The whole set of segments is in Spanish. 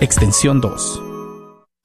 extensión 2.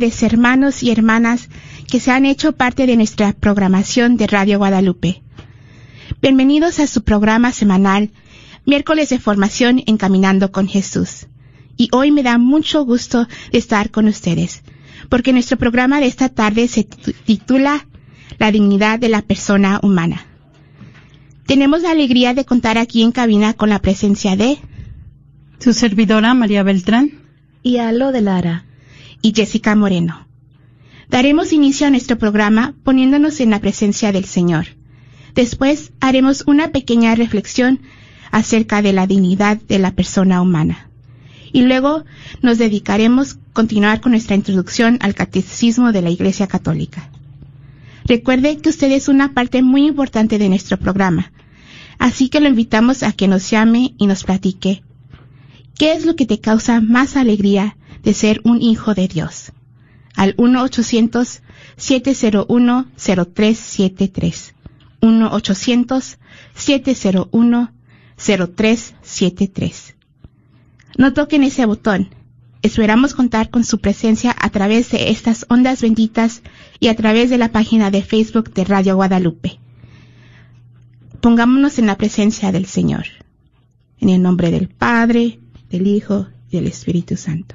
Hermanos y hermanas que se han hecho parte de nuestra programación de Radio Guadalupe. Bienvenidos a su programa semanal, miércoles de formación Encaminando con Jesús. Y hoy me da mucho gusto de estar con ustedes, porque nuestro programa de esta tarde se titula La dignidad de la persona humana. Tenemos la alegría de contar aquí en cabina con la presencia de su servidora María Beltrán y Alo de Lara y Jessica Moreno. Daremos inicio a nuestro programa poniéndonos en la presencia del Señor. Después haremos una pequeña reflexión acerca de la dignidad de la persona humana. Y luego nos dedicaremos a continuar con nuestra introducción al catecismo de la Iglesia Católica. Recuerde que usted es una parte muy importante de nuestro programa, así que lo invitamos a que nos llame y nos platique. ¿Qué es lo que te causa más alegría de ser un hijo de Dios? al 1-800-701-0373. 1-800-701-0373. No toquen ese botón. Esperamos contar con su presencia a través de estas ondas benditas y a través de la página de Facebook de Radio Guadalupe. Pongámonos en la presencia del Señor. En el nombre del Padre, del Hijo y del Espíritu Santo.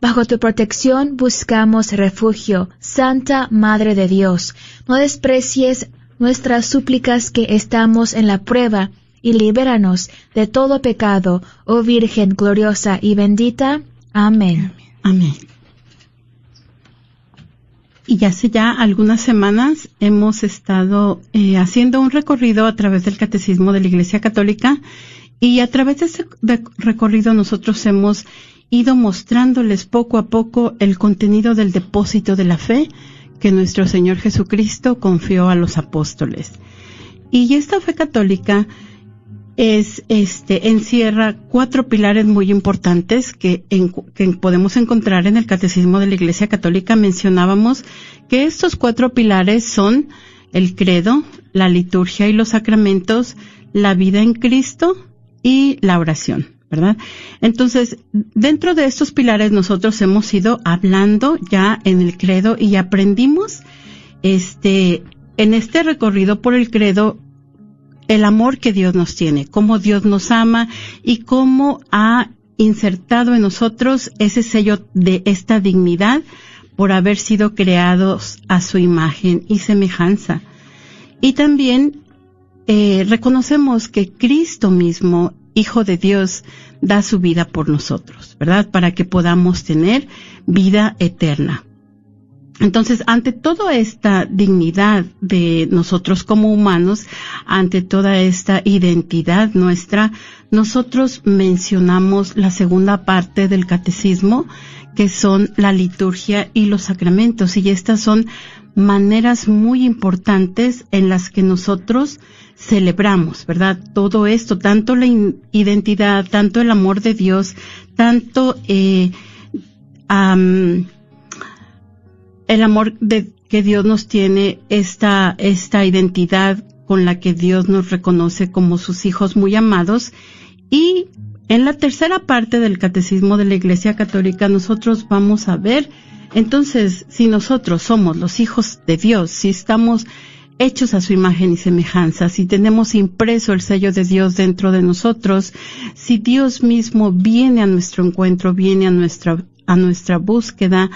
Bajo tu protección buscamos refugio, Santa Madre de Dios. No desprecies nuestras súplicas que estamos en la prueba, y libéranos de todo pecado, oh Virgen gloriosa y bendita. Amén. Amén. Y hace ya algunas semanas hemos estado eh, haciendo un recorrido a través del Catecismo de la Iglesia Católica y a través de ese recorrido nosotros hemos ido mostrándoles poco a poco el contenido del depósito de la fe que nuestro Señor Jesucristo confió a los apóstoles. Y esta fe católica es, este, encierra cuatro pilares muy importantes que, que podemos encontrar en el Catecismo de la Iglesia Católica. Mencionábamos que estos cuatro pilares son el credo, la liturgia y los sacramentos, la vida en Cristo y la oración. ¿Verdad? Entonces, dentro de estos pilares nosotros hemos ido hablando ya en el credo y aprendimos, este, en este recorrido por el credo, el amor que Dios nos tiene, cómo Dios nos ama y cómo ha insertado en nosotros ese sello de esta dignidad por haber sido creados a su imagen y semejanza. Y también eh, reconocemos que Cristo mismo Hijo de Dios, da su vida por nosotros, ¿verdad? Para que podamos tener vida eterna. Entonces, ante toda esta dignidad de nosotros como humanos, ante toda esta identidad nuestra, nosotros mencionamos la segunda parte del catecismo, que son la liturgia y los sacramentos. Y estas son maneras muy importantes en las que nosotros celebramos, ¿verdad? Todo esto, tanto la identidad, tanto el amor de Dios, tanto eh, el amor de que Dios nos tiene, esta, esta identidad con la que Dios nos reconoce como sus hijos muy amados. Y en la tercera parte del Catecismo de la Iglesia Católica nosotros vamos a ver, entonces, si nosotros somos los hijos de Dios, si estamos hechos a su imagen y semejanza, si tenemos impreso el sello de Dios dentro de nosotros, si Dios mismo viene a nuestro encuentro, viene a nuestra, a nuestra búsqueda,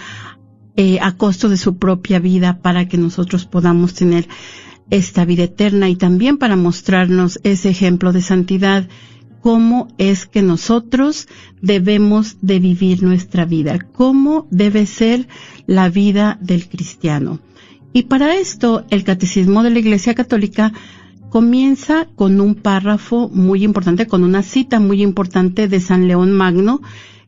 eh, a costo de su propia vida para que nosotros podamos tener esta vida eterna y también para mostrarnos ese ejemplo de santidad, cómo es que nosotros debemos de vivir nuestra vida, cómo debe ser la vida del cristiano. Y para esto, el Catecismo de la Iglesia Católica comienza con un párrafo muy importante, con una cita muy importante de San León Magno,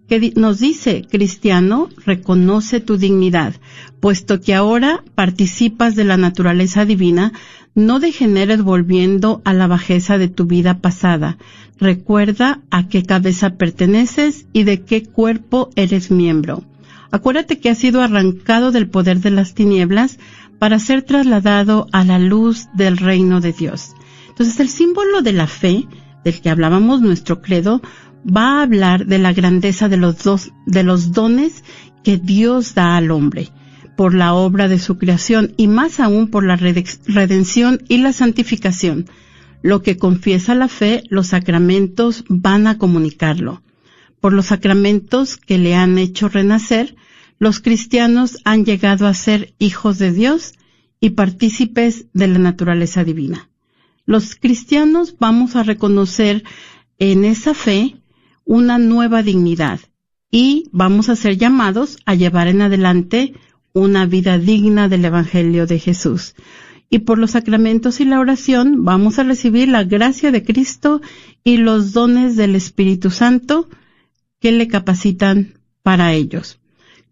que nos dice, cristiano, reconoce tu dignidad, puesto que ahora participas de la naturaleza divina, no degeneres volviendo a la bajeza de tu vida pasada. Recuerda a qué cabeza perteneces y de qué cuerpo eres miembro. Acuérdate que has sido arrancado del poder de las tinieblas para ser trasladado a la luz del reino de Dios. Entonces el símbolo de la fe, del que hablábamos nuestro credo, va a hablar de la grandeza de los dos, de los dones que Dios da al hombre por la obra de su creación y más aún por la redención y la santificación. Lo que confiesa la fe, los sacramentos van a comunicarlo. Por los sacramentos que le han hecho renacer, los cristianos han llegado a ser hijos de Dios y partícipes de la naturaleza divina. Los cristianos vamos a reconocer en esa fe una nueva dignidad y vamos a ser llamados a llevar en adelante una vida digna del Evangelio de Jesús. Y por los sacramentos y la oración vamos a recibir la gracia de Cristo y los dones del Espíritu Santo que le capacitan para ellos.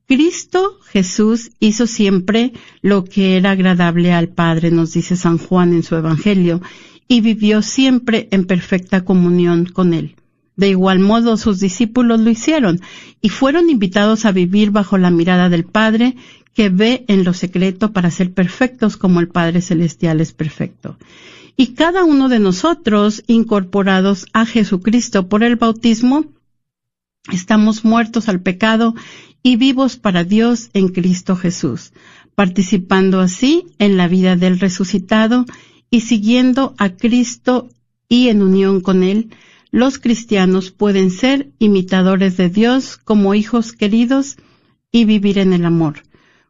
Cristo Jesús hizo siempre lo que era agradable al Padre, nos dice San Juan en su Evangelio, y vivió siempre en perfecta comunión con Él. De igual modo sus discípulos lo hicieron y fueron invitados a vivir bajo la mirada del Padre que ve en lo secreto para ser perfectos como el Padre Celestial es perfecto. Y cada uno de nosotros, incorporados a Jesucristo por el bautismo, estamos muertos al pecado y vivos para Dios en Cristo Jesús, participando así en la vida del resucitado y siguiendo a Cristo y en unión con Él, los cristianos pueden ser imitadores de Dios como hijos queridos y vivir en el amor,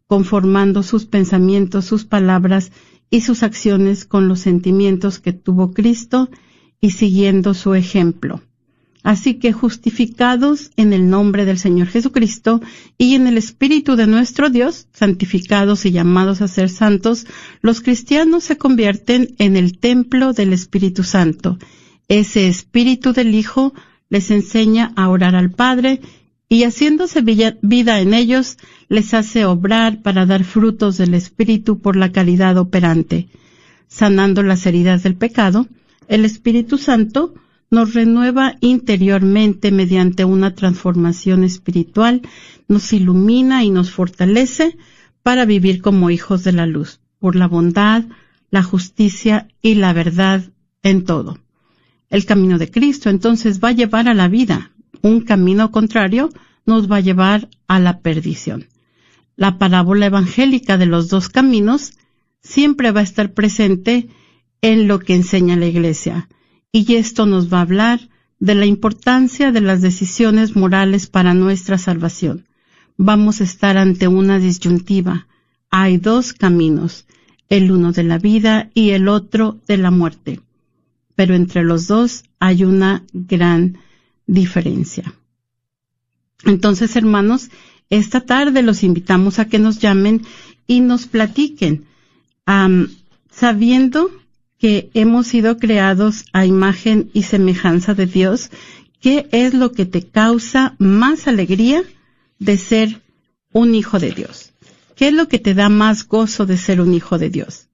conformando sus pensamientos, sus palabras y sus acciones con los sentimientos que tuvo Cristo y siguiendo su ejemplo. Así que justificados en el nombre del Señor Jesucristo y en el Espíritu de nuestro Dios, santificados y llamados a ser santos, los cristianos se convierten en el templo del Espíritu Santo. Ese Espíritu del Hijo les enseña a orar al Padre y haciéndose vida en ellos, les hace obrar para dar frutos del Espíritu por la caridad operante. Sanando las heridas del pecado, el Espíritu Santo nos renueva interiormente mediante una transformación espiritual, nos ilumina y nos fortalece para vivir como hijos de la luz, por la bondad, la justicia y la verdad en todo. El camino de Cristo entonces va a llevar a la vida. Un camino contrario nos va a llevar a la perdición. La parábola evangélica de los dos caminos siempre va a estar presente en lo que enseña la Iglesia y esto nos va a hablar de la importancia de las decisiones morales para nuestra salvación. Vamos a estar ante una disyuntiva. Hay dos caminos, el uno de la vida y el otro de la muerte. Pero entre los dos hay una gran diferencia. Entonces, hermanos, esta tarde los invitamos a que nos llamen y nos platiquen, sabiendo que hemos sido creados a imagen y semejanza de Dios, ¿qué es lo que te causa más alegría de ser un hijo de Dios? ¿Qué es lo que te da más gozo de ser un hijo de Dios?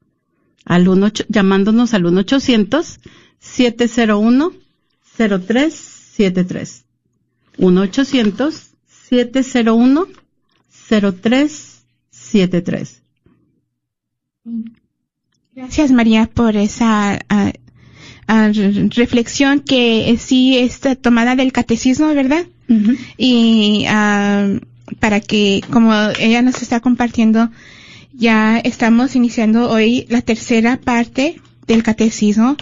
Al uno, llamándonos al 1-800-701-0373. 1-800-701-0373. Gracias María por esa ah, ah, reflexión que sí está tomada del catecismo, ¿verdad? Y ah, para que, como ella nos está compartiendo, ya estamos iniciando hoy la tercera parte del catecismo,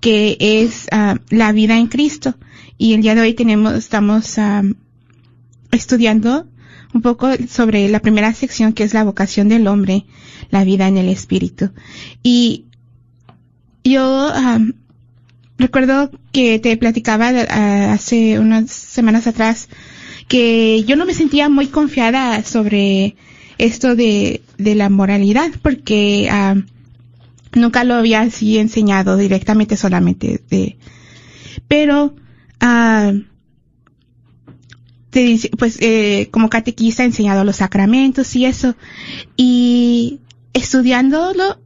que es la vida en Cristo. Y el día de hoy tenemos, estamos estudiando un poco sobre la primera sección que es la vocación del hombre la vida en el espíritu. Y yo recuerdo que te platicaba hace unas semanas atrás que yo no me sentía muy confiada sobre esto de, de la moralidad porque nunca lo había así enseñado directamente solamente de pero te dice, pues eh, como catequista he enseñado los sacramentos y eso y estudiándolo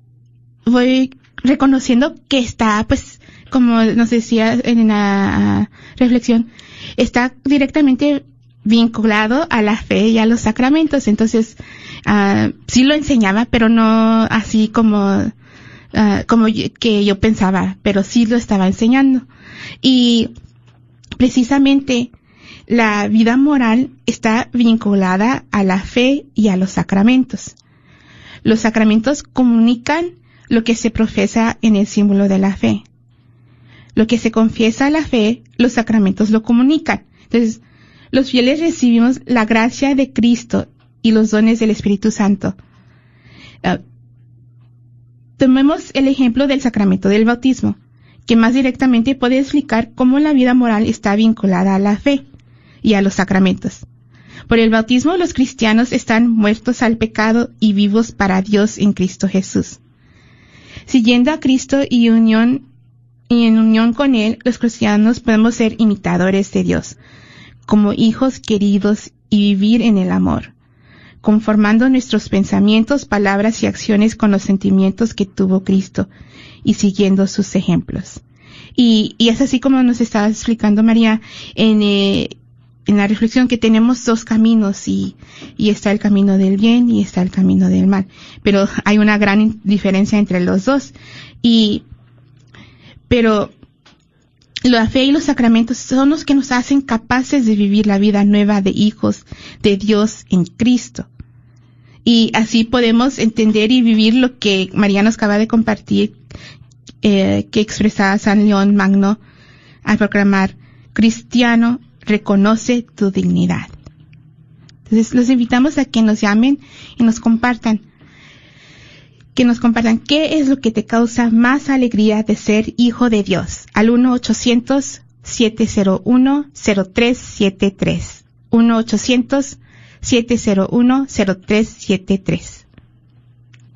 voy reconociendo que está pues como nos decía en la reflexión está directamente vinculado a la fe y a los sacramentos entonces ah, sí lo enseñaba pero no así como ah, como que yo pensaba pero sí lo estaba enseñando y precisamente la vida moral está vinculada a la fe y a los sacramentos. Los sacramentos comunican lo que se profesa en el símbolo de la fe. Lo que se confiesa a la fe, los sacramentos lo comunican. Entonces, los fieles recibimos la gracia de Cristo y los dones del Espíritu Santo. Ah, tomemos el ejemplo del sacramento del bautismo, que más directamente puede explicar cómo la vida moral está vinculada a la fe y a los sacramentos. Por el bautismo los cristianos están muertos al pecado y vivos para Dios en Cristo Jesús. Siguiendo a Cristo y unión y en unión con él, los cristianos podemos ser imitadores de Dios, como hijos queridos y vivir en el amor, conformando nuestros pensamientos, palabras y acciones con los sentimientos que tuvo Cristo y siguiendo sus ejemplos. Y, es así como nos estaba explicando María en, eh, en la reflexión que tenemos dos caminos y, y está el camino del bien y está el camino del mal. Pero hay una gran diferencia entre los dos. Y, pero la fe y los sacramentos son los que nos hacen capaces de vivir la vida nueva de hijos de Dios en Cristo. Y así podemos entender y vivir lo que María nos acaba de compartir, eh, que expresaba San León Magno al proclamar, cristiano, reconoce tu dignidad. Entonces los invitamos a que nos llamen y nos compartan, que nos compartan qué es lo que te causa más alegría de ser hijo de Dios. Al 1-800-701-0373. 1-800-701-0373.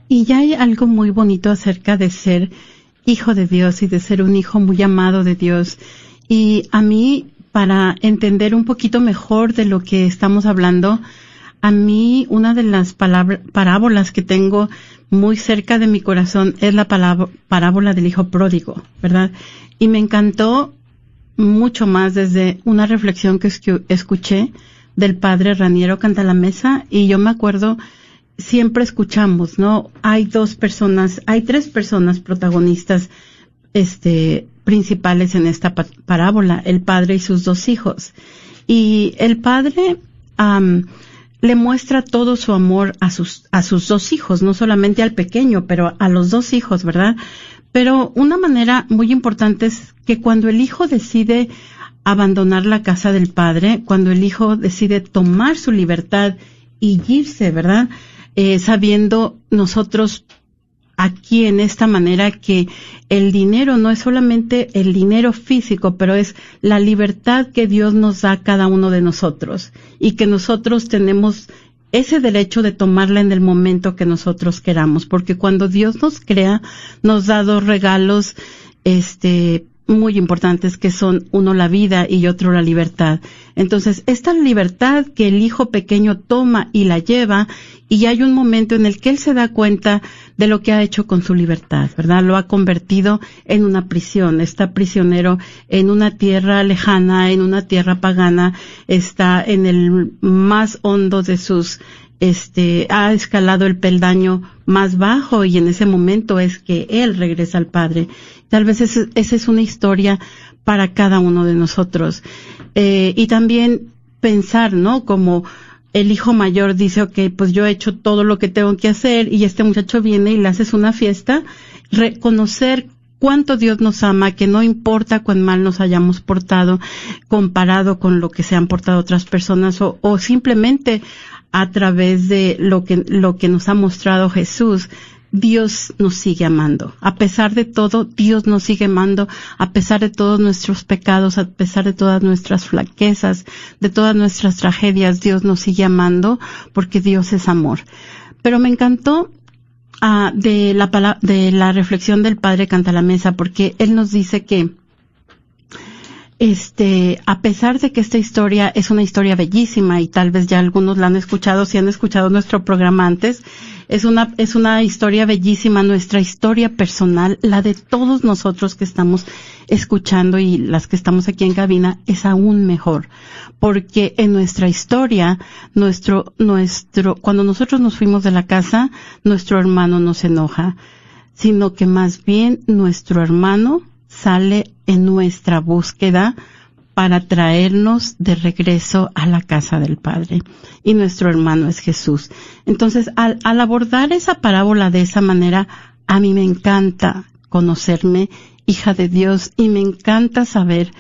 Y ya hay algo muy bonito acerca de ser hijo de Dios y de ser un hijo muy amado de Dios. Y a mí, para entender un poquito mejor de lo que estamos hablando, a mí una de las parábolas que tengo muy cerca de mi corazón es la parábola del hijo pródigo, ¿verdad? Y me encantó mucho más desde una reflexión que escu- escuché del padre Raniero Cantalamesa y yo me acuerdo siempre escuchamos, ¿no? Hay dos personas, hay tres personas protagonistas, este, principales en esta pa- parábola, el padre y sus dos hijos. Y el padre, am, le muestra todo su amor a sus, a sus dos hijos, no solamente al pequeño, pero a los dos hijos, ¿verdad? Pero una manera muy importante es que cuando el hijo decide abandonar la casa del padre, cuando el hijo decide tomar su libertad y irse, ¿verdad? Eh, sabiendo nosotros aquí en esta manera que el dinero no es solamente el dinero físico, pero es la libertad que Dios nos da a cada uno de nosotros y que nosotros tenemos ese derecho de tomarla en el momento que nosotros queramos, porque cuando Dios nos crea, nos da dos regalos, este, muy importantes que son uno la vida y otro la libertad. Entonces, esta libertad que el hijo pequeño toma y la lleva y hay un momento en el que él se da cuenta de lo que ha hecho con su libertad, ¿verdad? Lo ha convertido en una prisión, está prisionero en una tierra lejana, en una tierra pagana, está en el más hondo de sus este, ha escalado el peldaño más bajo y en ese momento es que él regresa al Padre. Tal vez esa es una historia para cada uno de nosotros. Eh, y también pensar, ¿no? Como el hijo mayor dice, ok, pues yo he hecho todo lo que tengo que hacer y este muchacho viene y le haces una fiesta, reconocer cuánto Dios nos ama, que no importa cuán mal nos hayamos portado comparado con lo que se han portado otras personas o, o simplemente a través de lo que, lo que nos ha mostrado Jesús, Dios nos sigue amando. A pesar de todo, Dios nos sigue amando, a pesar de todos nuestros pecados, a pesar de todas nuestras flaquezas, de todas nuestras tragedias, Dios nos sigue amando porque Dios es amor. Pero me encantó ah, de, la, de la reflexión del Padre Canta la Mesa porque él nos dice que este, a pesar de que esta historia es una historia bellísima y tal vez ya algunos la han escuchado, si han escuchado nuestro programa antes, es una, es una historia bellísima, nuestra historia personal, la de todos nosotros que estamos escuchando y las que estamos aquí en cabina, es aún mejor. Porque en nuestra historia, nuestro, nuestro, cuando nosotros nos fuimos de la casa, nuestro hermano no se enoja, sino que más bien nuestro hermano sale en nuestra búsqueda para traernos de regreso a la casa del Padre. Y nuestro hermano es Jesús. Entonces, al, abordar esa parábola de esa manera, a mí me encanta conocerme hija de Dios y me encanta saber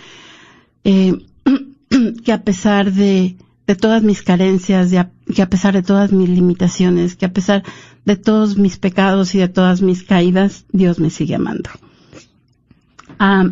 eh, que a pesar de todas mis carencias, que a pesar de todas mis limitaciones, que a pesar de todos mis pecados y de todas mis caídas, Dios me sigue amando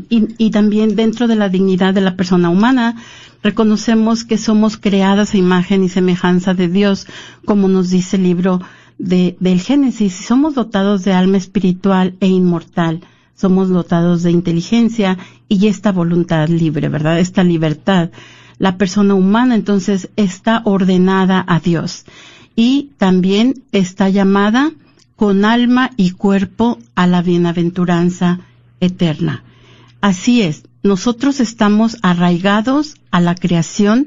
y, también dentro de la dignidad de la persona humana, reconocemos que somos creadas a imagen y semejanza de Dios, como nos dice el libro de, del Génesis, somos dotados de alma espiritual e inmortal, somos dotados de inteligencia y esta voluntad libre, ¿verdad? Esta libertad. La persona humana entonces está ordenada a Dios y también está llamada con alma y cuerpo a la bienaventuranza eterna. Así es, nosotros estamos arraigados a la creación,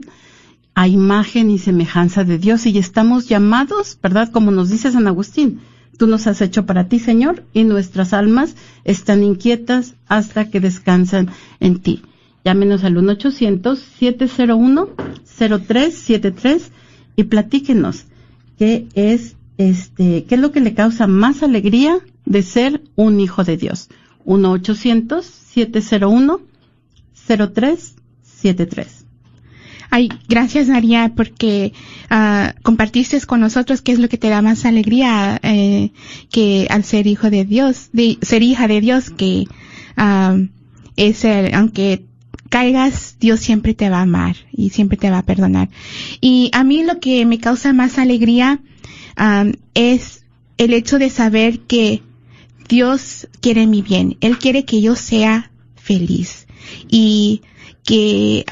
a imagen y semejanza de Dios y estamos llamados, ¿verdad? Como nos dice San Agustín, tú nos has hecho para ti, Señor, y nuestras almas están inquietas hasta que descansan en ti. Llámenos al 1-800-701-0373 y platíquenos qué es este, qué es lo que le causa más alegría de ser un hijo de Dios. 1-800-701-0373. Ay, gracias María porque uh, compartiste con nosotros qué es lo que te da más alegría eh, que al ser hijo de Dios, de ser hija de Dios, que uh, es el, aunque caigas, Dios siempre te va a amar y siempre te va a perdonar. Y a mí lo que me causa más alegría um, es el hecho de saber que Dios quiere mi bien. Él quiere que yo sea feliz y que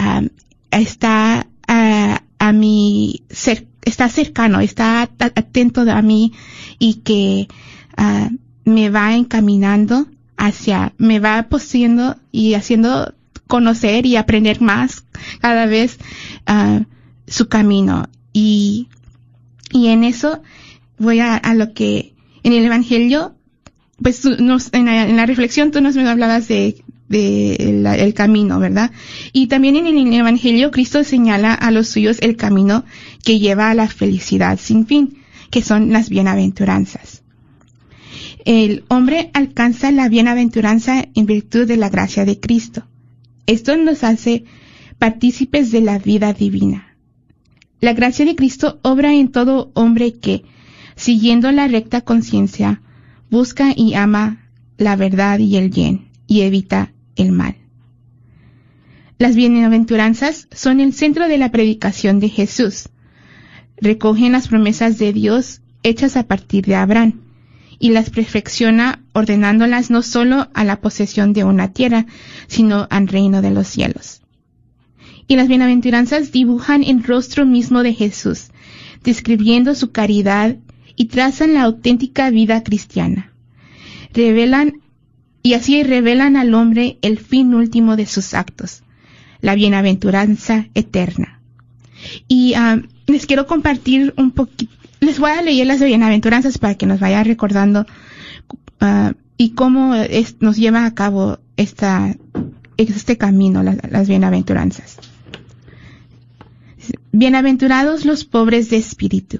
está a mi ser, está cercano, está atento a mí y que uh, me va encaminando hacia, me va poseyendo y haciendo conocer y aprender más cada vez uh, su camino. Y, y en eso voy a, a lo que en el Evangelio pues nos, en, la, reflexión tú nos hablabas de, de el, camino, ¿verdad? Y también en el Evangelio Cristo señala a los suyos el camino que lleva a la felicidad sin fin, que son las bienaventuranzas. El hombre alcanza la bienaventuranza en virtud de la gracia de Cristo. Esto nos hace partícipes de la vida divina. La gracia de Cristo obra en todo hombre que, siguiendo la recta conciencia, busca y ama la verdad y el bien y evita el mal. Las bienaventuranzas son el centro de la predicación de Jesús. Recogen las promesas de Dios hechas a partir de Abraham y las perfecciona ordenándolas no solo a la posesión de una tierra, sino al reino de los cielos. Y las bienaventuranzas dibujan el rostro mismo de Jesús, describiendo su caridad y trazan la auténtica vida cristiana. Revelan y así revelan al hombre el fin último de sus actos, la bienaventuranza eterna. Y ah, les quiero compartir un poquito, les voy a leer las bienaventuranzas para que nos vaya recordando ah, y cómo nos lleva a cabo esta, este camino, las bienaventuranzas. Bienaventurados los pobres de espíritu,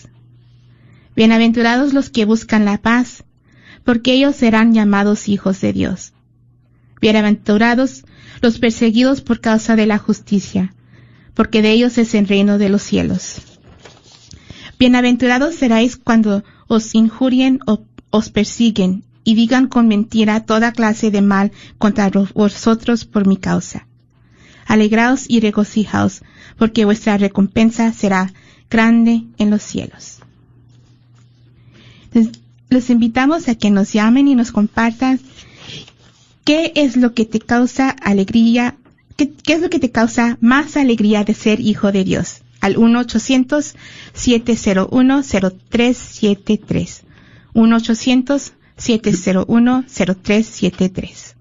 Bienaventurados los que buscan la paz, porque ellos serán llamados hijos de Dios. Bienaventurados los perseguidos por causa de la justicia, porque de ellos es el reino de los cielos. Bienaventurados seráis cuando os injurien o os persiguen y digan con mentira toda clase de mal contra vosotros por mi causa. Alegraos y regocijaos, porque vuestra recompensa será grande en los cielos. Les invitamos a que nos llamen y nos compartan qué es lo que te causa alegría, qué, es lo que te causa más alegría de ser hijo de Dios. Al 1-800-701-0373. 1-800-701-0373.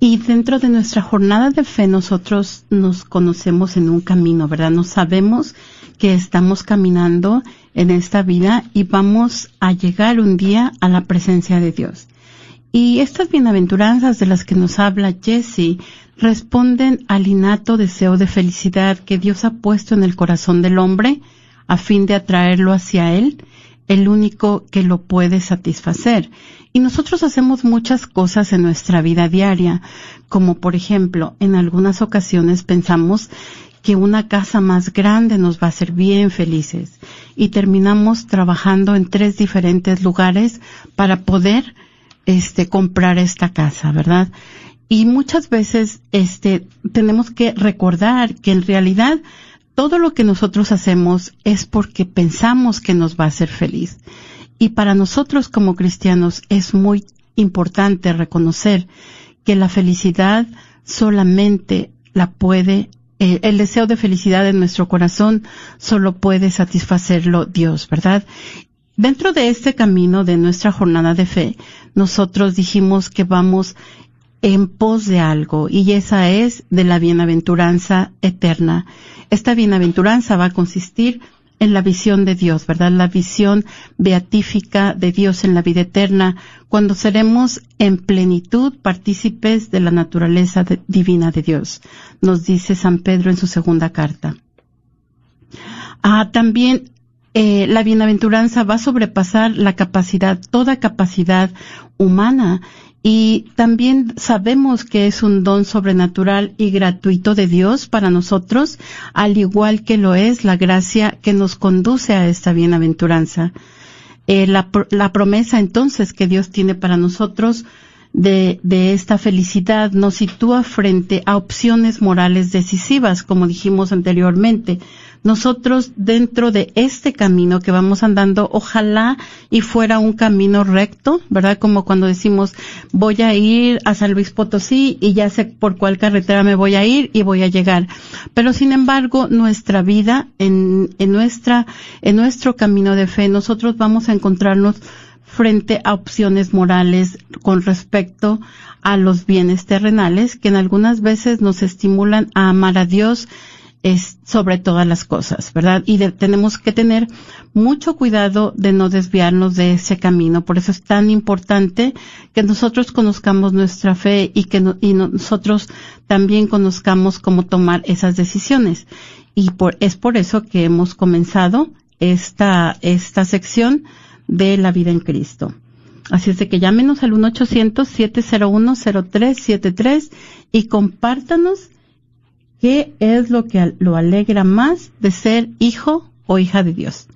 Y dentro de nuestra jornada de fe nosotros nos conocemos en un camino, ¿verdad? Nos sabemos que estamos caminando en esta vida y vamos a llegar un día a la presencia de Dios. Y estas bienaventuranzas de las que nos habla Jesse responden al innato deseo de felicidad que Dios ha puesto en el corazón del hombre a fin de atraerlo hacia Él, el único que lo puede satisfacer. Y nosotros hacemos muchas cosas en nuestra vida diaria, como por ejemplo, en algunas ocasiones pensamos que una casa más grande nos va a hacer bien felices y terminamos trabajando en tres diferentes lugares para poder este comprar esta casa, ¿verdad? Y muchas veces este tenemos que recordar que en realidad todo lo que nosotros hacemos es porque pensamos que nos va a hacer feliz. Y para nosotros como cristianos es muy importante reconocer que la felicidad solamente la puede, eh, el deseo de felicidad en nuestro corazón solo puede satisfacerlo Dios, ¿verdad? Dentro de este camino de nuestra jornada de fe, nosotros dijimos que vamos en pos de algo y esa es de la bienaventuranza eterna. Esta bienaventuranza va a consistir en la visión de Dios, ¿verdad? La visión beatífica de Dios en la vida eterna, cuando seremos en plenitud partícipes de la naturaleza divina de Dios, nos dice San Pedro en su segunda carta. Ah, también eh, la bienaventuranza va a sobrepasar la capacidad, toda capacidad humana y también sabemos que es un don sobrenatural y gratuito de Dios para nosotros, al igual que lo es la gracia que nos conduce a esta bienaventuranza. Eh, la, promesa entonces que Dios tiene para nosotros de esta felicidad nos sitúa frente a opciones morales decisivas, como dijimos anteriormente nosotros dentro de este camino que vamos andando, ojalá y fuera un camino recto, ¿verdad? Como cuando decimos, voy a ir a San Luis Potosí y ya sé por cuál carretera me voy a ir y voy a llegar. Pero sin embargo, nuestra vida, en, nuestra, en nuestro camino de fe, nosotros vamos a encontrarnos frente a opciones morales con respecto a los bienes terrenales que en algunas veces nos estimulan a amar a Dios es sobre todas las cosas, ¿verdad? Y tenemos que tener mucho cuidado de no desviarnos de ese camino. Por eso es tan importante que nosotros conozcamos nuestra fe y que y nosotros también conozcamos cómo tomar esas decisiones. Y por, es por eso que hemos comenzado esta, esta sección de la vida en Cristo. Así es de que llámenos al 1-800-701-0373 y compártanos ¿Qué es lo que lo alegra más de ser hijo o hija de Dios?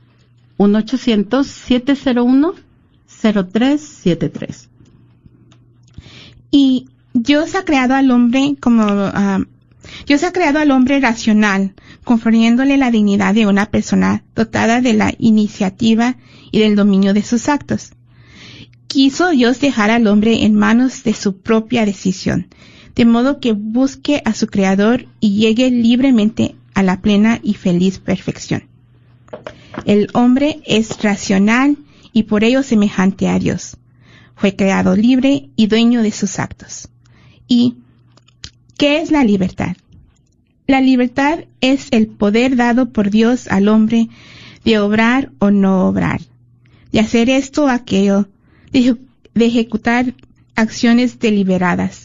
1-800-701-0373. Y Dios ha creado al hombre como, uh, Dios ha creado al hombre racional, confiriéndole la dignidad de una persona dotada de la iniciativa y del dominio de sus actos. Quiso Dios dejar al hombre en manos de su propia decisión, de modo que busque a su Creador y llegue libremente a la plena y feliz perfección. El hombre es racional y por ello semejante a Dios. Fue creado libre y dueño de sus actos. ¿Y qué es la libertad? La libertad es el poder dado por Dios al hombre de obrar o no obrar, de hacer esto o aquello, de, ejecutar acciones deliberadas.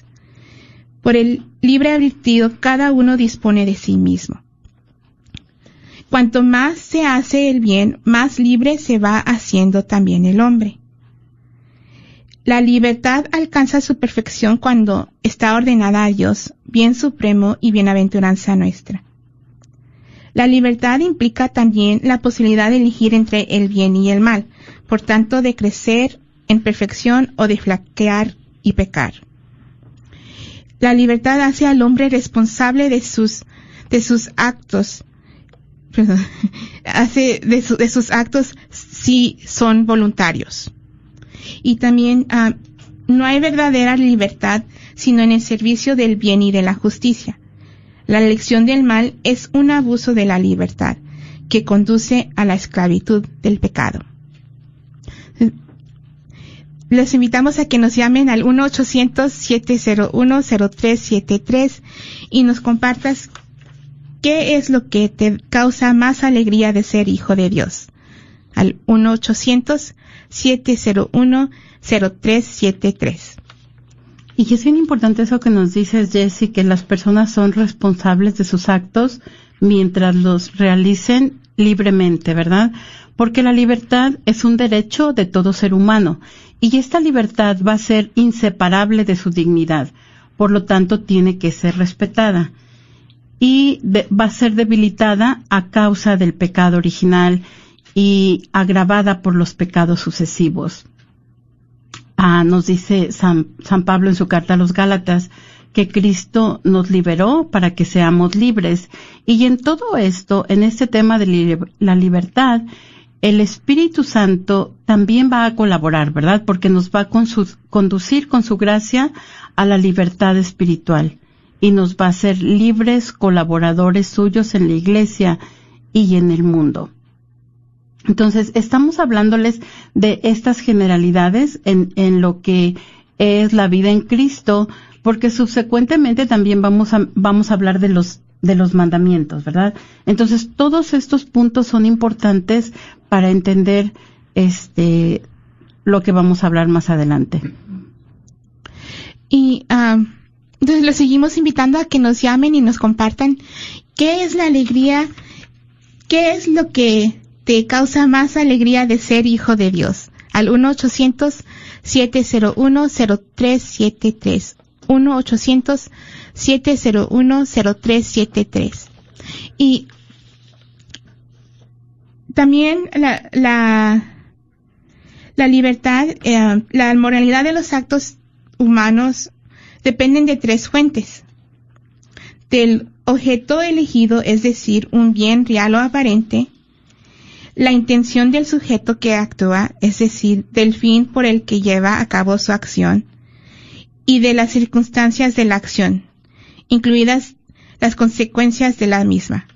Por el libre albedrío cada uno dispone de sí mismo. Cuanto más se hace el bien, más libre se va haciendo también el hombre. La libertad alcanza su perfección cuando está ordenada a Dios, bien supremo y bienaventuranza nuestra. La libertad implica también la posibilidad de elegir entre el bien y el mal, por tanto de crecer en perfección o de flaquear y pecar. La libertad hace al hombre responsable de sus, de sus actos, perdón, hace de, su, de, sus actos si son voluntarios. Y también uh, no hay verdadera libertad sino en el servicio del bien y de la justicia. La elección del mal es un abuso de la libertad que conduce a la esclavitud del pecado. Les invitamos a que nos llamen al 1-800-701-0373 y nos compartas qué es lo que te causa más alegría de ser hijo de Dios. Al 1-800-701-0373. Y es bien importante eso que nos dices, Jesse, que las personas son responsables de sus actos mientras los realicen libremente, ¿verdad? Porque la libertad es un derecho de todo ser humano y esta libertad va a ser inseparable de su dignidad, por lo tanto tiene que ser respetada y va a ser debilitada a causa del pecado original y agravada por los pecados sucesivos. Ah, nos dice San, San Pablo en su carta a los Gálatas que Cristo nos liberó para que seamos libres. Y en todo esto, en este tema de la libertad, el Espíritu Santo también va a colaborar, ¿verdad? Porque nos va a conducir con su gracia a la libertad espiritual y nos va a hacer libres colaboradores suyos en la iglesia y en el mundo. Entonces, estamos hablándoles de estas generalidades en, lo que es la vida en Cristo, porque subsecuentemente también vamos a, vamos a hablar de los de los mandamientos, ¿verdad? Entonces, todos estos puntos son importantes para entender este lo que vamos a hablar más adelante. Y uh, entonces los seguimos invitando a que nos llamen y nos compartan qué es la alegría, qué es lo que te causa más alegría de ser hijo de Dios. Al 1-800-701-0373. 1-800-701-0373. Y también la, la, la libertad, eh, la moralidad de los actos humanos dependen de tres fuentes. Del objeto elegido, es decir, un bien real o aparente, la intención del sujeto que actúa, es decir, del fin por el que lleva a cabo su acción, y de las circunstancias de la acción, incluidas las consecuencias de la misma.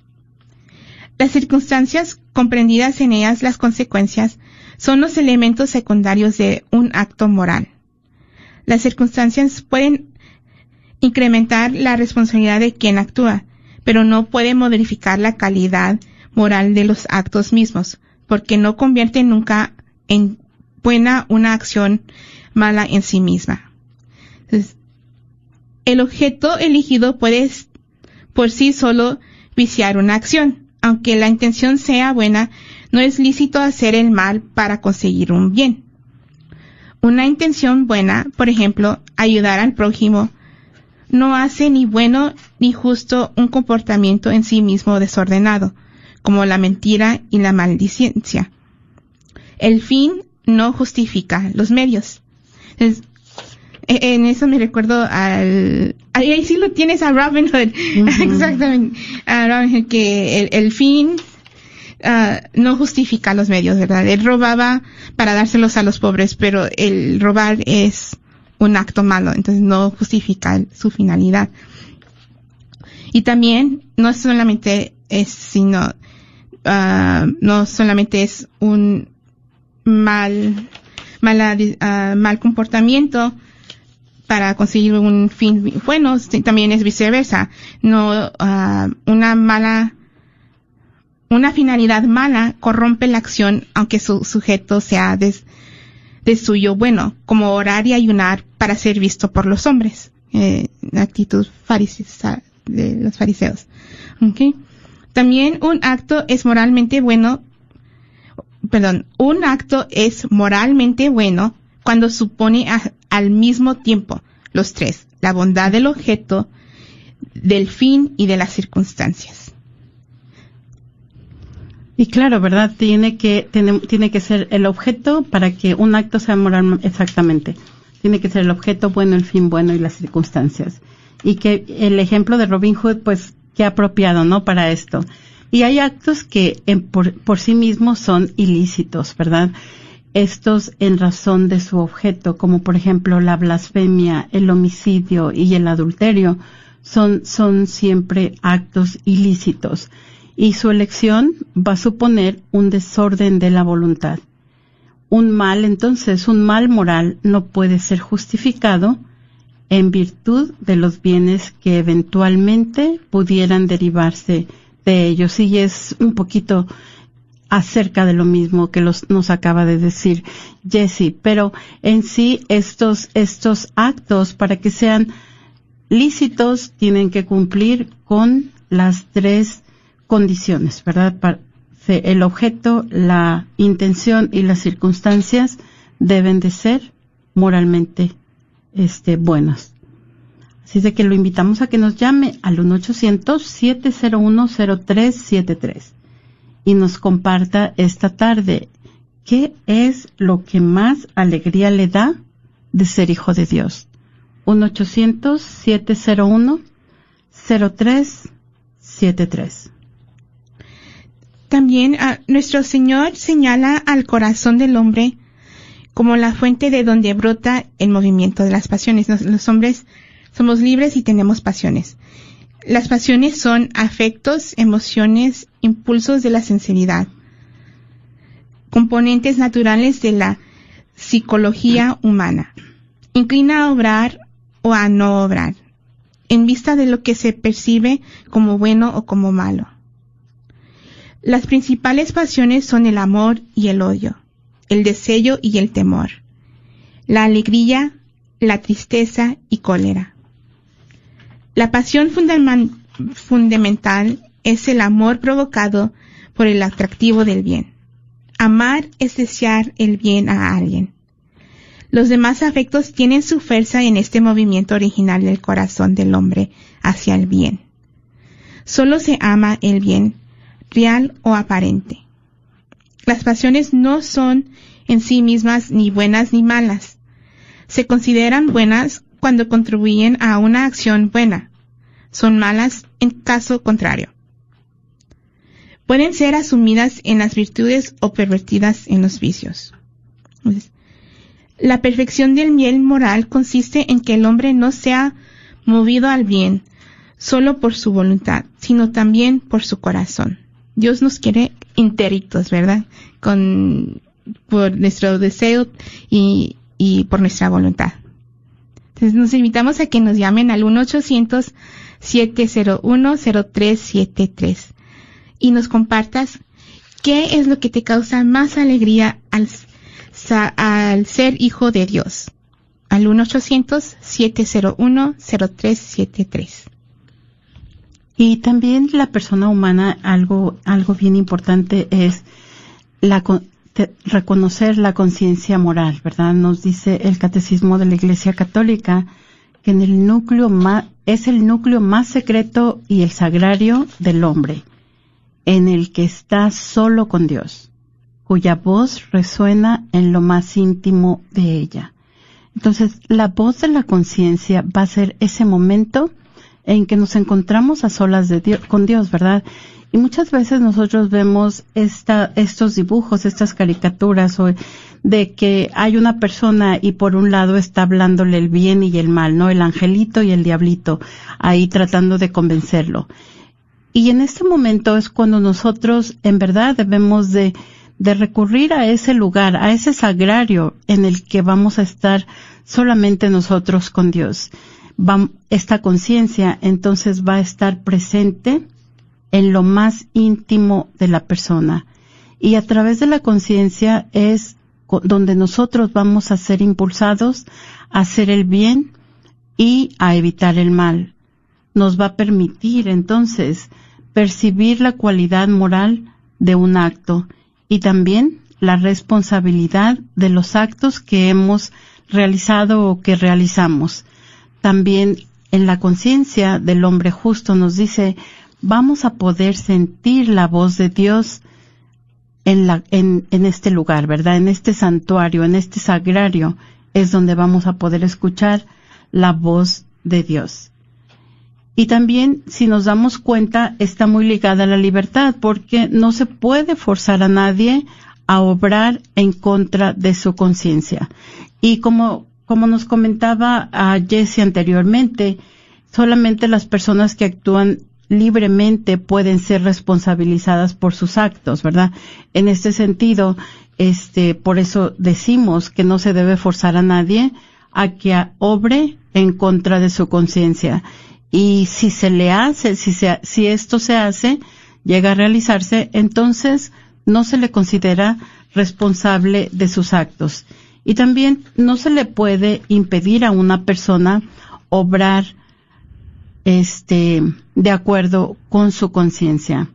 Las circunstancias comprendidas en ellas, las consecuencias, son los elementos secundarios de un acto moral. Las circunstancias pueden incrementar la responsabilidad de quien actúa, pero no pueden modificar la calidad moral de los actos mismos, porque no convierten nunca en buena una acción mala en sí misma. El objeto elegido puede por sí solo viciar una acción. Aunque la intención sea buena, no es lícito hacer el mal para conseguir un bien. Una intención buena, por ejemplo, ayudar al prójimo, no hace ni bueno ni justo un comportamiento en sí mismo desordenado, como la mentira y la maldicencia. El fin no justifica los medios. Entonces, e, en eso me recuerdo al ahí sí lo tienes a Robin Hood. Exactamente. A Robin Hood que el, el fin uh, no justifica los medios verdad él robaba para dárselos a los pobres pero el robar es un acto malo entonces no justifica su finalidad. Y también no solamente es sino uh, no solamente es un mal mala, uh, mal comportamiento para conseguir un fin bueno, también es viceversa. No, uh, una mala Una finalidad mala corrompe la acción aunque su sujeto sea de, suyo bueno, como orar y ayunar para ser visto por los hombres. Eh, actitud de los fariseos. También un acto es moralmente bueno, perdón, un acto es moralmente bueno cuando supone al mismo tiempo los tres, la bondad del objeto, del fin y de las circunstancias. Y claro, ¿verdad? Tiene que, tiene, tiene que ser el objeto para que un acto sea moral exactamente. Tiene que ser el objeto bueno, el fin bueno y las circunstancias. Y que el ejemplo de Robin Hood, pues, qué apropiado, ¿no? Para esto. Y hay actos que por, por sí mismos son ilícitos, ¿verdad? Estos en razón de su objeto, como por ejemplo la blasfemia, el homicidio y el adulterio, son, son siempre actos ilícitos y su elección va a suponer un desorden de la voluntad. Un mal, entonces, un mal moral no puede ser justificado en virtud de los bienes que eventualmente pudieran derivarse de ellos. Y es un poquito acerca de lo mismo que los, nos acaba de decir Jesse, pero en sí estos, estos actos para que sean lícitos tienen que cumplir con las tres condiciones, ¿verdad? el objeto, la intención y las circunstancias deben de ser moralmente este, buenas. Así de que lo invitamos a que nos llame al 1-800-701-0373 y nos comparta esta tarde qué es lo que más alegría le da de ser hijo de Dios. 1-800-701-0373. También ah, nuestro Señor señala al corazón del hombre como la fuente de donde brota el movimiento de las pasiones. los hombres somos libres y tenemos pasiones. Las pasiones son afectos, emociones, impulsos de la sinceridad, componentes naturales de la psicología humana. Inclina a obrar o a no obrar, en vista de lo que se percibe como bueno o como malo. Las principales pasiones son el amor y el odio, el deseo y el temor, la alegría, la tristeza y cólera. La pasión fundamental es el amor provocado por el atractivo del bien. Amar es desear el bien a alguien. Los demás afectos tienen su fuerza en este movimiento original del corazón del hombre hacia el bien. Solo se ama el bien, real o aparente. Las pasiones no son en sí mismas ni buenas ni malas. Se consideran buenas cuando contribuyen a una acción buena. Son malas en caso contrario. Pueden ser asumidas en las virtudes o pervertidas en los vicios. La perfección del bien moral consiste en que el hombre no sea movido al bien solo por su voluntad, sino también por su corazón. Dios nos quiere interitos, ¿verdad? Con, por nuestro deseo y, y por nuestra voluntad. Entonces nos invitamos a que nos llamen al 1-800-701-0373 y nos compartas qué es lo que te causa más alegría al al ser hijo de Dios. Al 1-800-701-0373. Y también la persona humana, algo, algo bien importante es la, reconocer la conciencia moral, ¿verdad? Nos dice el catecismo de la Iglesia Católica que en el núcleo más, es el núcleo más secreto y el sagrario del hombre, en el que está solo con Dios cuya voz resuena en lo más íntimo de ella. Entonces, la voz de la conciencia va a ser ese momento en que nos encontramos a solas de Dios, con Dios, ¿verdad? Y muchas veces nosotros vemos esta, estos dibujos, estas caricaturas, o de que hay una persona y por un lado está hablándole el bien y el mal, ¿no? El angelito y el diablito, ahí tratando de convencerlo. Y en este momento es cuando nosotros en verdad debemos de de recurrir a ese lugar, a ese sagrario en el que vamos a estar solamente nosotros con Dios. esta conciencia entonces va a estar presente en lo más íntimo de la persona. Y a través de la conciencia es donde nosotros vamos a ser impulsados a hacer el bien y a evitar el mal. Nos va a permitir entonces percibir la cualidad moral de un acto y también la responsabilidad de los actos que hemos realizado o que realizamos. También en la conciencia del hombre justo nos dice, vamos a poder sentir la voz de Dios en, la, en, en este lugar, ¿verdad? En este santuario, en este sagrario, es donde vamos a poder escuchar la voz de Dios. Y también, si nos damos cuenta, está muy ligada a la libertad, porque no se puede forzar a nadie a obrar en contra de su conciencia. Y como, como nos comentaba a Jesse anteriormente, solamente las personas que actúan libremente pueden ser responsabilizadas por sus actos, ¿verdad? En este sentido, este, por eso decimos que no se debe forzar a nadie a que obre en contra de su conciencia. Y si se le hace, si, se, si esto se hace, llega a realizarse, entonces no se le considera responsable de sus actos. Y también no se le puede impedir a una persona obrar este, de acuerdo con su conciencia.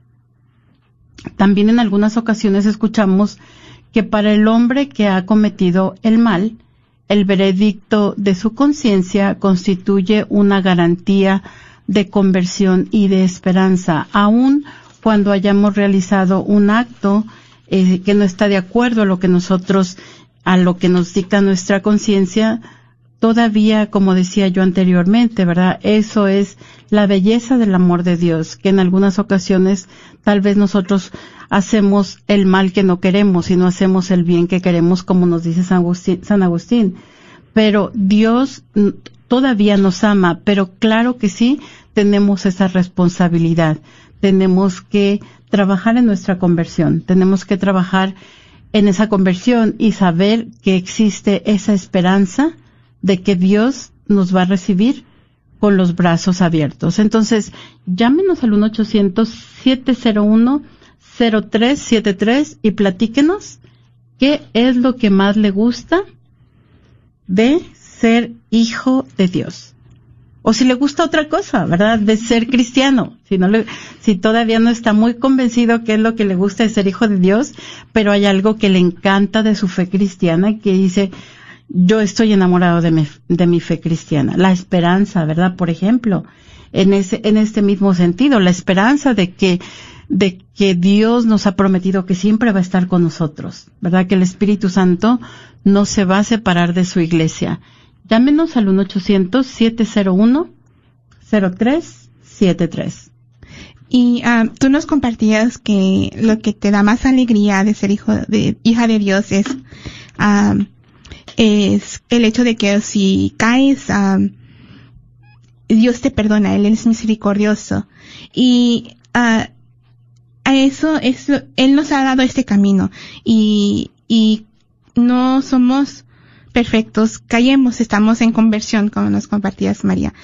También en algunas ocasiones escuchamos que para el hombre que ha cometido el mal, el veredicto de su conciencia constituye una garantía de conversión y de esperanza, aun cuando hayamos realizado un acto eh, que no está de acuerdo a lo que nosotros, a lo que nos dicta nuestra conciencia, todavía, como decía yo anteriormente, ¿verdad? Eso es la belleza del amor de Dios, que en algunas ocasiones tal vez nosotros hacemos el mal que no queremos y no hacemos el bien que queremos, como nos dice San Agustín. San Agustín. Pero Dios todavía nos ama, pero claro que sí tenemos esa responsabilidad. Tenemos que trabajar en nuestra conversión, tenemos que trabajar en esa conversión y saber que existe esa esperanza de que Dios nos va a recibir con los brazos abiertos. Entonces, llámenos al 1-800-701-0373 y platíquenos qué es lo que más le gusta de ser hijo de Dios. O si le gusta otra cosa, ¿verdad? De ser cristiano. Si no le, si todavía no está muy convencido qué es lo que le gusta de ser hijo de Dios, pero hay algo que le encanta de su fe cristiana que dice, yo estoy enamorado de mi, de mi fe cristiana. La esperanza, ¿verdad? Por ejemplo, en ese, en este mismo sentido, la esperanza de que, de que Dios nos ha prometido que siempre va a estar con nosotros, ¿verdad? Que el Espíritu Santo no se va a separar de su iglesia. Llámenos al 1-800-701-0373. Y uh, tú nos compartías que lo que te da más alegría de ser hijo de, hija de Dios es uh, es el hecho de que si caes, Dios te perdona, Él es misericordioso. Y a eso es, Él nos ha dado este camino. Y, y no somos perfectos, caemos, estamos en conversión, como nos compartías, María.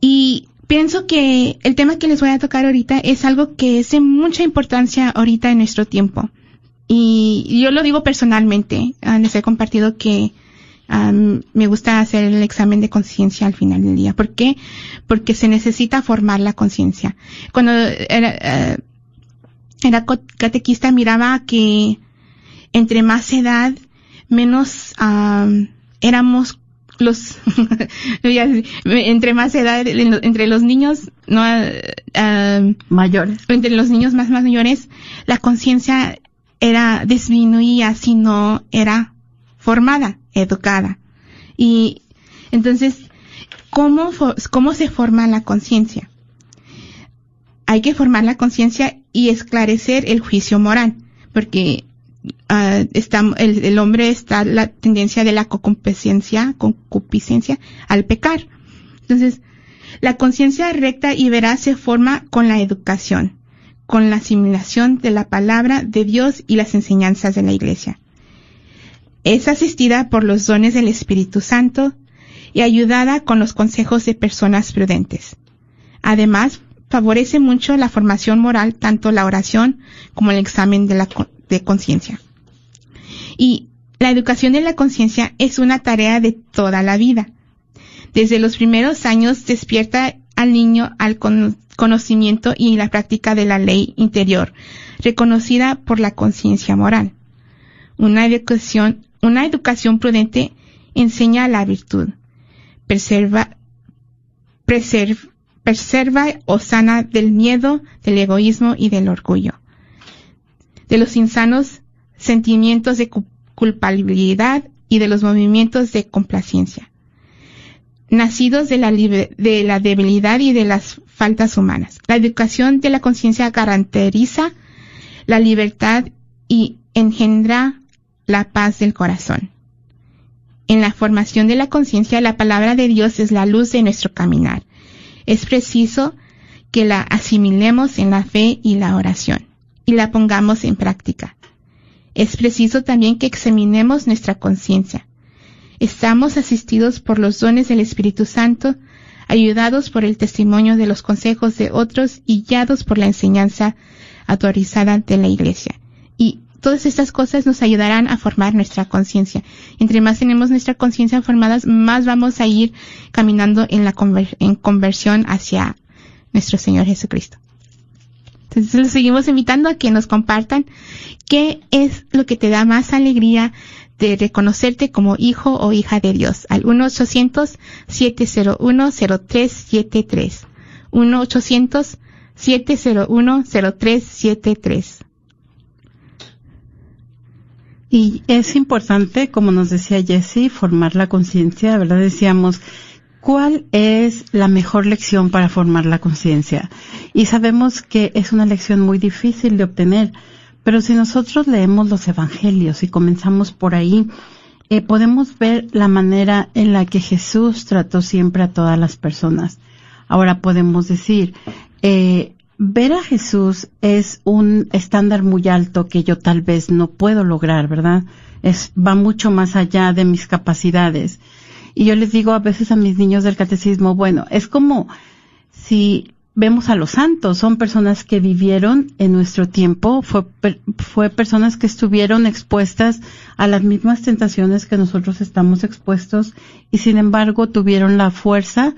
Y pienso que el tema que les voy a tocar ahorita es algo que es de mucha importancia ahorita en nuestro tiempo. Y yo lo digo personalmente, ah, les he compartido que me gusta hacer el examen de conciencia al final del día. ¿Por qué? Porque se necesita formar la conciencia. Cuando era, era catequista miraba que entre más edad, menos éramos los entre más edad entre los niños no mayores entre los niños más mayores la conciencia era disminuía, sino era formada, educada. Y entonces, ¿cómo, cómo se forma la conciencia? Hay que formar la conciencia y esclarecer el juicio moral, porque uh, está, el, el, hombre está la tendencia de la concupiscencia, concupiscencia al pecar. Entonces, la conciencia recta y veraz se forma con la educación con la asimilación de la palabra de Dios y las enseñanzas de la Iglesia. Es asistida por los dones del Espíritu Santo y ayudada con los consejos de personas prudentes. Además, favorece mucho la formación moral, tanto la oración como el examen de la de conciencia. Y la educación de la conciencia es una tarea de toda la vida. Desde los primeros años despierta al niño al conocimiento y la práctica de la ley interior, reconocida por la conciencia moral. Una educación, una educación prudente enseña la virtud, preserva, preserva o sana del miedo, del egoísmo y del orgullo, de los insanos sentimientos de culpabilidad y de los movimientos de complacencia, nacidos de la, de la debilidad y de las faltas humanas. La educación de la conciencia garantiza la libertad y engendra la paz del corazón. En la formación de la conciencia, la palabra de Dios es la luz de nuestro caminar. Es preciso que la asimilemos en la fe y la oración y la pongamos en práctica. Es preciso también que examinemos nuestra conciencia. Estamos asistidos por los dones del Espíritu Santo, ayudados por el testimonio de los consejos de otros y guiados por la enseñanza autorizada de la Iglesia. Y todas estas cosas nos ayudarán a formar nuestra conciencia. Entre más tenemos nuestra conciencia formada, más vamos a ir caminando en la en conversión hacia nuestro Señor Jesucristo. Entonces los seguimos invitando a que nos compartan qué es lo que te da más alegría de reconocerte como hijo o hija de Dios al 1-800-701-0373. 1-800-701-0373. Y es importante, como nos decía Jessie, formar la conciencia, ¿verdad? Decíamos, ¿cuál es la mejor lección para formar la conciencia? Y sabemos que es una lección muy difícil de obtener, pero si nosotros leemos los evangelios y comenzamos por ahí, eh, podemos ver la manera en la que Jesús trató siempre a todas las personas. Ahora podemos decir, eh, ver a Jesús es un estándar muy alto que yo tal vez no puedo lograr, ¿verdad? Es, va mucho más allá de mis capacidades. Y yo les digo a veces a mis niños del catecismo, bueno, es como si vemos a los santos, son personas que vivieron en nuestro tiempo, fue, fue personas que estuvieron expuestas a las mismas tentaciones que nosotros estamos expuestos y sin embargo tuvieron la fuerza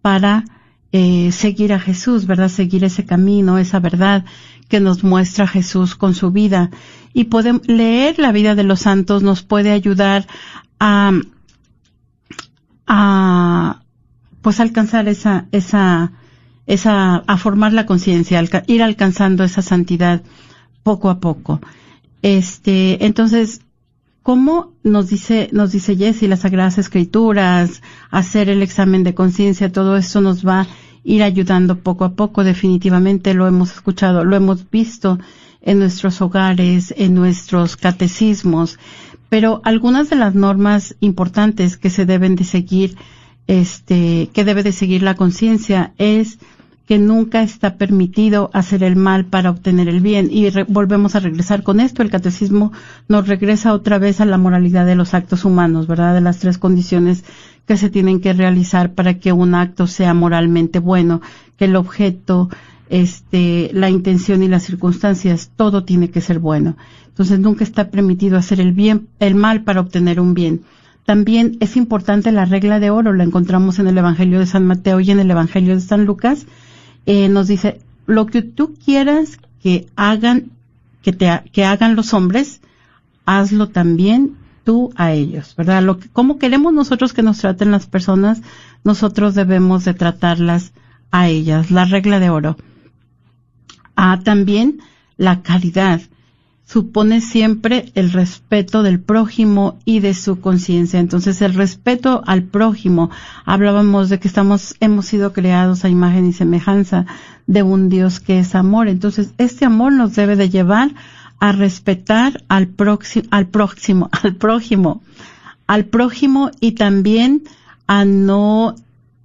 para eh, seguir a Jesús, ¿verdad? Seguir ese camino, esa verdad que nos muestra Jesús con su vida. Y podemos, leer la vida de los santos nos puede ayudar a, a pues alcanzar esa, esa, esa, a formar la conciencia, ir alcanzando esa santidad poco a poco. Este, entonces, ¿cómo nos dice, nos dice Jesse las Sagradas Escrituras, hacer el examen de conciencia, todo eso nos va ir ayudando poco a poco. Definitivamente lo hemos escuchado, lo hemos visto en nuestros hogares, en nuestros catecismos, pero algunas de las normas importantes que se deben de seguir, este, que debe de seguir la conciencia es que nunca está permitido hacer el mal para obtener el bien. Y volvemos a regresar con esto. El catecismo nos regresa otra vez a la moralidad de los actos humanos, ¿verdad? De las tres condiciones que se tienen que realizar para que un acto sea moralmente bueno, que el objeto, este, la intención y las circunstancias, todo tiene que ser bueno. Entonces nunca está permitido hacer el bien, el mal para obtener un bien. También es importante la regla de oro, la encontramos en el Evangelio de San Mateo y en el Evangelio de San Lucas. Eh, nos dice, lo que tú quieras que hagan, que te, que hagan los hombres, hazlo también tú a ellos, ¿verdad? Lo que, cómo queremos nosotros que nos traten las personas, nosotros debemos de tratarlas a ellas. La regla de oro. Ah, también la caridad supone siempre el respeto del prójimo y de su conciencia. Entonces, el respeto al prójimo, hablábamos de que estamos, hemos sido creados a imagen y semejanza de un Dios que es amor. Entonces, este amor nos debe de llevar a respetar al próximo, al próximo, al prójimo, al prójimo y también a no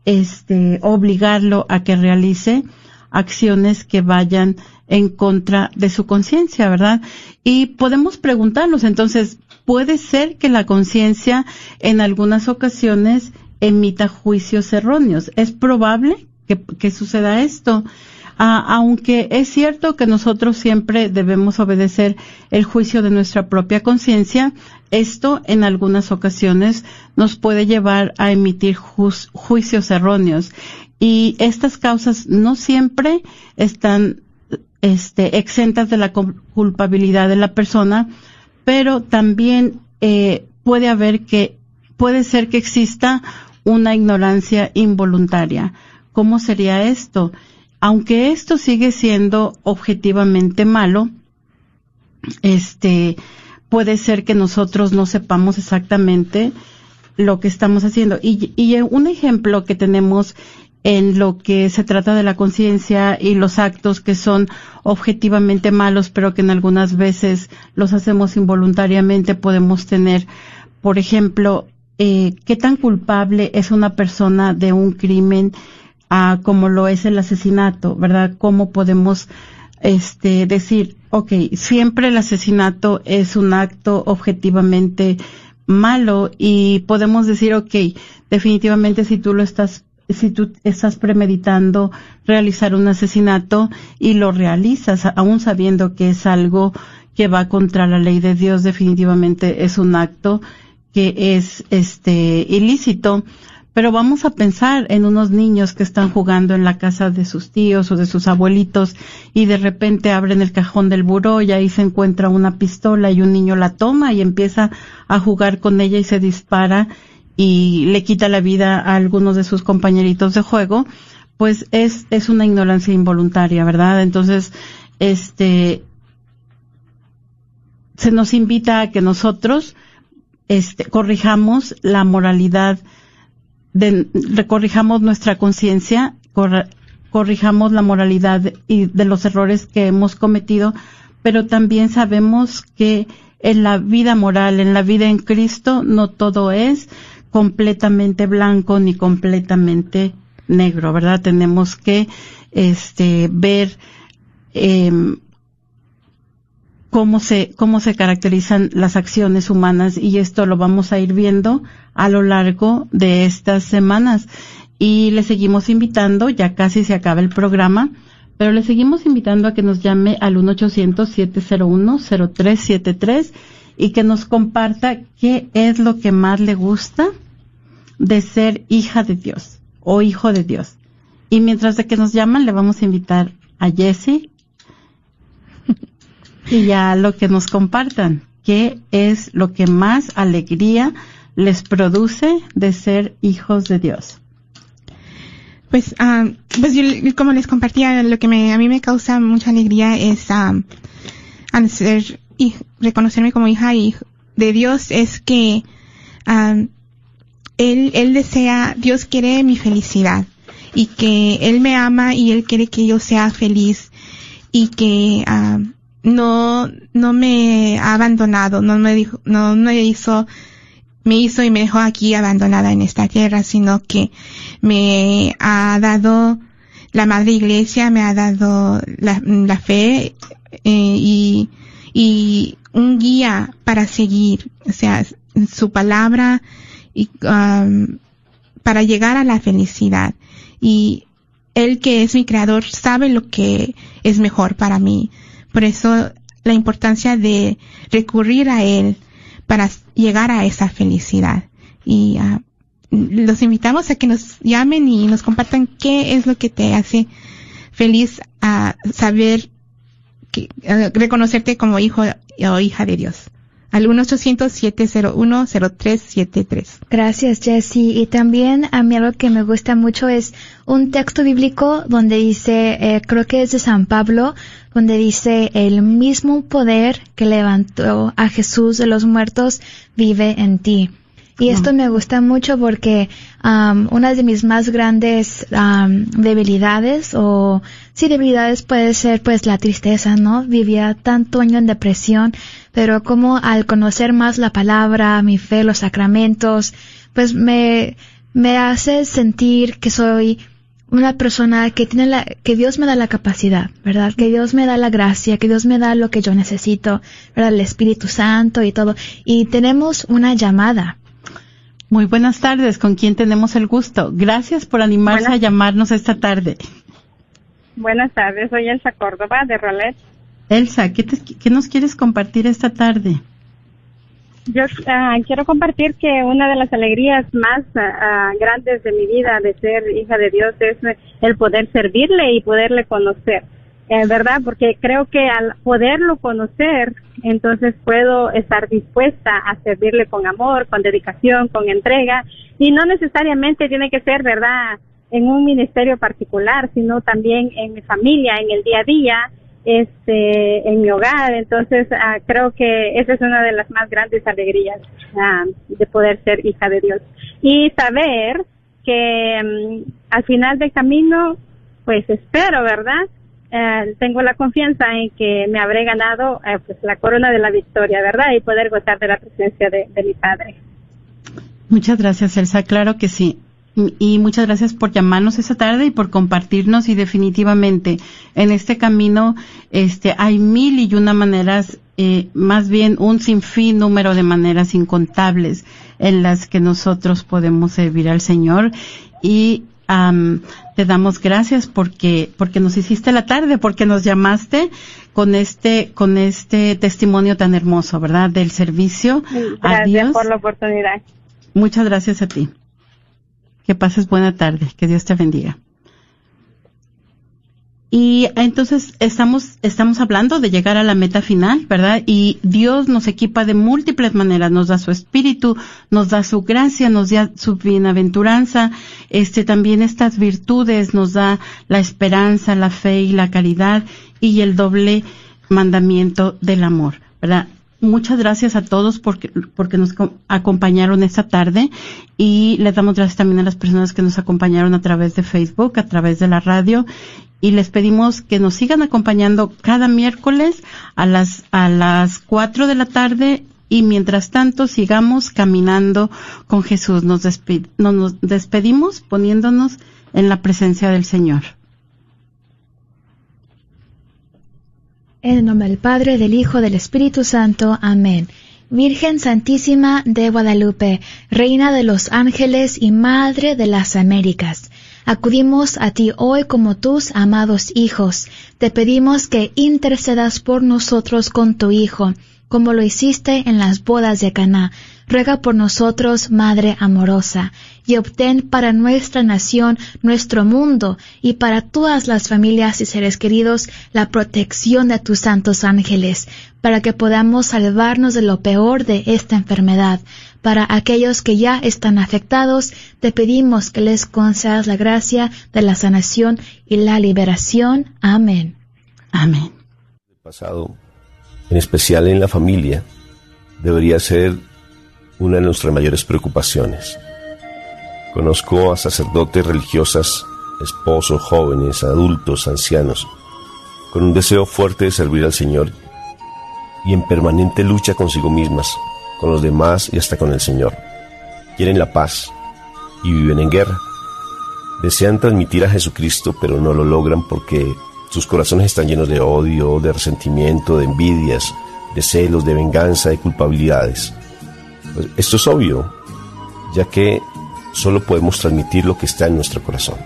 este obligarlo a que realice acciones que vayan en contra de su conciencia, ¿verdad? Y podemos preguntarnos, entonces, puede ser que la conciencia en algunas ocasiones emita juicios erróneos. ¿Es probable que, suceda esto? Ah, aunque es cierto que nosotros siempre debemos obedecer el juicio de nuestra propia conciencia, esto en algunas ocasiones nos puede llevar a emitir juicios erróneos y estas causas no siempre están este, exentas de la culpabilidad de la persona, pero también eh, puede haber que puede ser que exista una ignorancia involuntaria. ¿Cómo sería esto? Aunque esto sigue siendo objetivamente malo, este, puede ser que nosotros no sepamos exactamente lo que estamos haciendo. Y, y un ejemplo que tenemos en lo que se trata de la conciencia y los actos que son objetivamente malos, pero que en algunas veces los hacemos involuntariamente, podemos tener, por ejemplo, eh, qué tan culpable es una persona de un crimen ah, como lo es el asesinato, ¿verdad? ¿Cómo podemos este, decir, ok, siempre el asesinato es un acto objetivamente malo y podemos decir, ok, definitivamente si tú lo estás si tú estás premeditando realizar un asesinato y lo realizas, aún sabiendo que es algo que va contra la ley de Dios, definitivamente es un acto que es este ilícito, pero vamos a pensar en unos niños que están jugando en la casa de sus tíos o de sus abuelitos y de repente abren el cajón del buró y ahí se encuentra una pistola y un niño la toma y empieza a jugar con ella y se dispara y le quita la vida a algunos de sus compañeritos de juego, pues es, es una ignorancia involuntaria, ¿verdad? Entonces, este, se nos invita a que nosotros este, corrijamos la moralidad, de, recorrijamos nuestra conciencia, corrijamos la moralidad y de los errores que hemos cometido, pero también sabemos que en la vida moral, en la vida en Cristo, no todo es completamente blanco ni completamente negro, ¿verdad? Tenemos que este, ver eh, cómo se, cómo se caracterizan las acciones humanas y esto lo vamos a ir viendo a lo largo de estas semanas. Y le seguimos invitando, ya casi se acaba el programa, pero le seguimos invitando a que nos llame al 1-800-701-0373 y que nos comparta qué es lo que más le gusta de ser hija de Dios o hijo de Dios. Y mientras de que nos llaman, le vamos a invitar a Jessie y ya lo que nos compartan, qué es lo que más alegría les produce de ser hijos de Dios. Pues, uh, pues yo, como les compartía, lo que me, a mí me causa mucha alegría es um, ser y reconocerme como hija de Dios es que él, él desea, Dios quiere mi felicidad y que Él me ama y Él quiere que yo sea feliz y que no, no me ha abandonado, no me dijo, no me hizo, me hizo y me dejó aquí abandonada en esta tierra, sino que me ha dado la madre iglesia, me ha dado la, la fe eh, y, y un guía para seguir, o sea, su palabra y um, para llegar a la felicidad. Y él que es mi creador sabe lo que es mejor para mí. Por eso la importancia de recurrir a Él para llegar a esa felicidad. Y uh, los invitamos a que nos llamen y nos compartan qué es lo que te hace feliz a saber, que, reconocerte como hijo o hija de Dios al 1-800-701-0373. Gracias, Jessie. Y también a mí algo que me gusta mucho es un texto bíblico donde dice, eh, creo que es de San Pablo, donde dice, el mismo poder que levantó a Jesús de los muertos vive en ti. Y esto me gusta mucho porque um, una de mis más grandes um, debilidades o sí debilidades puede ser pues la tristeza, ¿no? Vivía tanto año en depresión, pero como al conocer más la palabra, mi fe, los sacramentos, pues me, me hace sentir que soy una persona que tiene la, que Dios me da la capacidad, ¿verdad? Que Dios me da la gracia, que Dios me da lo que yo necesito, ¿verdad? El Espíritu Santo y todo. Y tenemos una llamada. Muy buenas tardes, ¿con quién tenemos el gusto? Gracias por animarse a llamarnos esta tarde. Buenas tardes, soy Elsa Córdoba de Rolet. Elsa, ¿qué, ¿qué nos quieres compartir esta tarde? Yo uh, quiero compartir que una de las alegrías más uh, grandes de mi vida de ser hija de Dios es el poder servirle y poderle conocer, eh, ¿verdad? Porque creo que al poderlo conocer, entonces puedo estar dispuesta a servirle con amor, con dedicación, con entrega, y no necesariamente tiene que ser, ¿verdad? En un ministerio particular, sino también en mi familia, en el día a día, este en mi hogar. Entonces uh, creo que esa es una de las más grandes alegrías uh, de poder ser hija de Dios. Y saber que um, al final del camino pues espero verdad uh, tengo la confianza en que me habré ganado pues la corona de la victoria verdad y poder gozar de la presencia de, de mi padre. Muchas gracias Elsa. Claro que sí y muchas gracias por llamarnos esta tarde y por compartirnos. Y definitivamente en este camino este hay mil y una maneras eh, más bien un sinfín número de maneras incontables en las que nosotros podemos servir al Señor. Y te damos gracias porque porque nos hiciste la tarde porque nos llamaste con este con este testimonio tan hermoso verdad del servicio. Gracias por la oportunidad. Muchas gracias a ti que pases buena tarde. Que Dios te bendiga. Y entonces estamos, estamos hablando de llegar a la meta final, ¿verdad? Y Dios nos equipa de múltiples maneras, nos da su espíritu, nos da su gracia, nos da su bienaventuranza, este, también estas virtudes, nos da la esperanza, la fe y la caridad y el doble mandamiento del amor, ¿verdad? Muchas gracias a todos porque, porque nos acompañaron esta tarde y les damos gracias también a las personas que nos acompañaron a través de Facebook, a través de la radio y les pedimos que nos sigan acompañando cada miércoles a las, a las cuatro de la tarde y mientras tanto sigamos caminando con Jesús. Nos, nos despedimos poniéndonos en la presencia del Señor. En el nombre del Padre, del Hijo, del Espíritu Santo. Amén. Virgen Santísima de Guadalupe, Reina de los ángeles y Madre de las Américas, acudimos a ti hoy como tus amados hijos. Te pedimos que intercedas por nosotros con tu Hijo, como lo hiciste en las bodas de Caná ruega por nosotros, Madre amorosa, y obtén para nuestra nación, nuestro mundo, y para todas las familias y seres queridos la protección de tus santos ángeles, para que podamos salvarnos de lo peor de esta enfermedad. Para aquellos que ya están afectados, te pedimos que les concedas la gracia de la sanación y la liberación. Amén. Amén. El pasado, en especial en la familia, debería ser una de nuestras mayores preocupaciones. Conozco a sacerdotes religiosas, esposos, jóvenes, adultos, ancianos, con un deseo fuerte de servir al Señor y en permanente lucha consigo mismas, con los demás y hasta con el Señor. Quieren la paz y viven en guerra. Desean transmitir a Jesucristo, pero no lo logran porque sus corazones están llenos de odio, de resentimiento, de envidias, de celos, de venganza, de culpabilidades. Pues, esto es obvio, ya que solo podemos transmitir lo que está en nuestro corazón.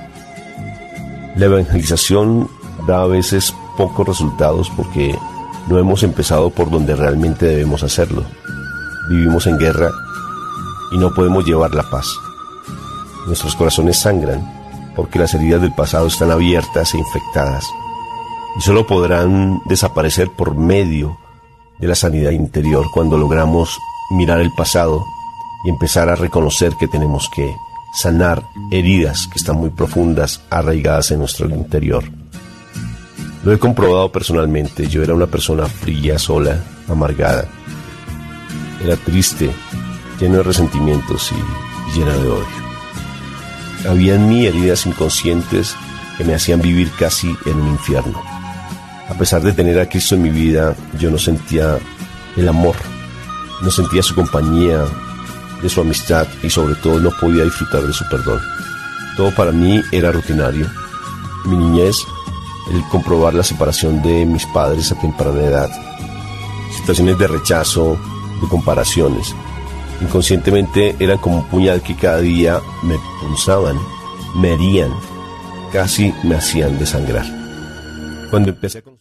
La evangelización da a veces pocos resultados porque no hemos empezado por donde realmente debemos hacerlo. Vivimos en guerra y no podemos llevar la paz. Nuestros corazones sangran porque las heridas del pasado están abiertas e infectadas y solo podrán desaparecer por medio de la sanidad interior cuando logramos mirar el pasado y empezar a reconocer que tenemos que sanar heridas que están muy profundas, arraigadas en nuestro interior. Lo he comprobado personalmente, yo era una persona fría, sola, amargada. Era triste, lleno de resentimientos y llena de odio. Había en mí heridas inconscientes que me hacían vivir casi en un infierno. A pesar de tener a Cristo en mi vida, yo no sentía el amor no sentía su compañía, de su amistad y sobre todo no podía disfrutar de su perdón. Todo para mí era rutinario. Mi niñez, el comprobar la separación de mis padres a temprana edad, situaciones de rechazo, de comparaciones. Inconscientemente eran como un puñal que cada día me punzaban, me herían, casi me hacían desangrar. Cuando empecé a